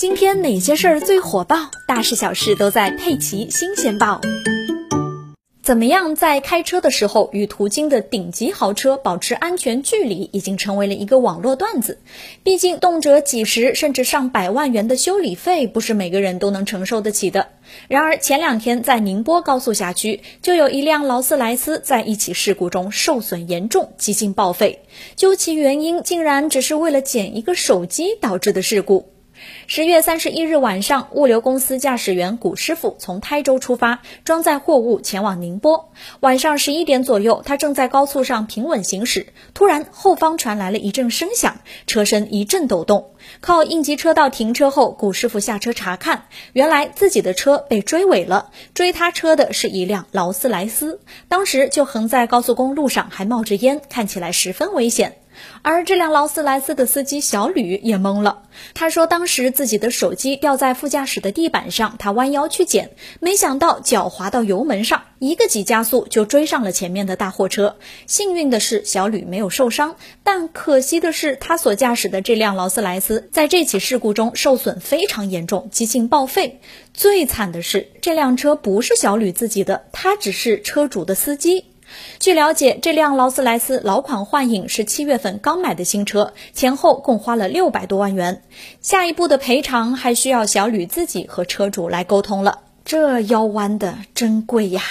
今天哪些事儿最火爆？大事小事都在《佩奇新鲜报》。怎么样在开车的时候与途经的顶级豪车保持安全距离，已经成为了一个网络段子。毕竟动辄几十甚至上百万元的修理费，不是每个人都能承受得起的。然而前两天在宁波高速辖区，就有一辆劳斯莱斯在一起事故中受损严重，几近报废。究其原因，竟然只是为了捡一个手机导致的事故。十月三十一日晚上，物流公司驾驶员古师傅从台州出发，装载货物前往宁波。晚上十一点左右，他正在高速上平稳行驶，突然后方传来了一阵声响，车身一阵抖动。靠应急车道停车后，古师傅下车查看，原来自己的车被追尾了。追他车的是一辆劳斯莱斯，当时就横在高速公路上，还冒着烟，看起来十分危险。而这辆劳斯莱斯的司机小吕也懵了，他说当时自己的手机掉在副驾驶的地板上，他弯腰去捡，没想到脚滑到油门上，一个急加速就追上了前面的大货车。幸运的是小吕没有受伤，但可惜的是他所驾驶的这辆劳斯莱斯在这起事故中受损非常严重，几近报废。最惨的是这辆车不是小吕自己的，他只是车主的司机。据了解，这辆劳斯莱斯老款幻影是七月份刚买的新车，前后共花了六百多万元。下一步的赔偿还需要小吕自己和车主来沟通了，这腰弯的真贵呀。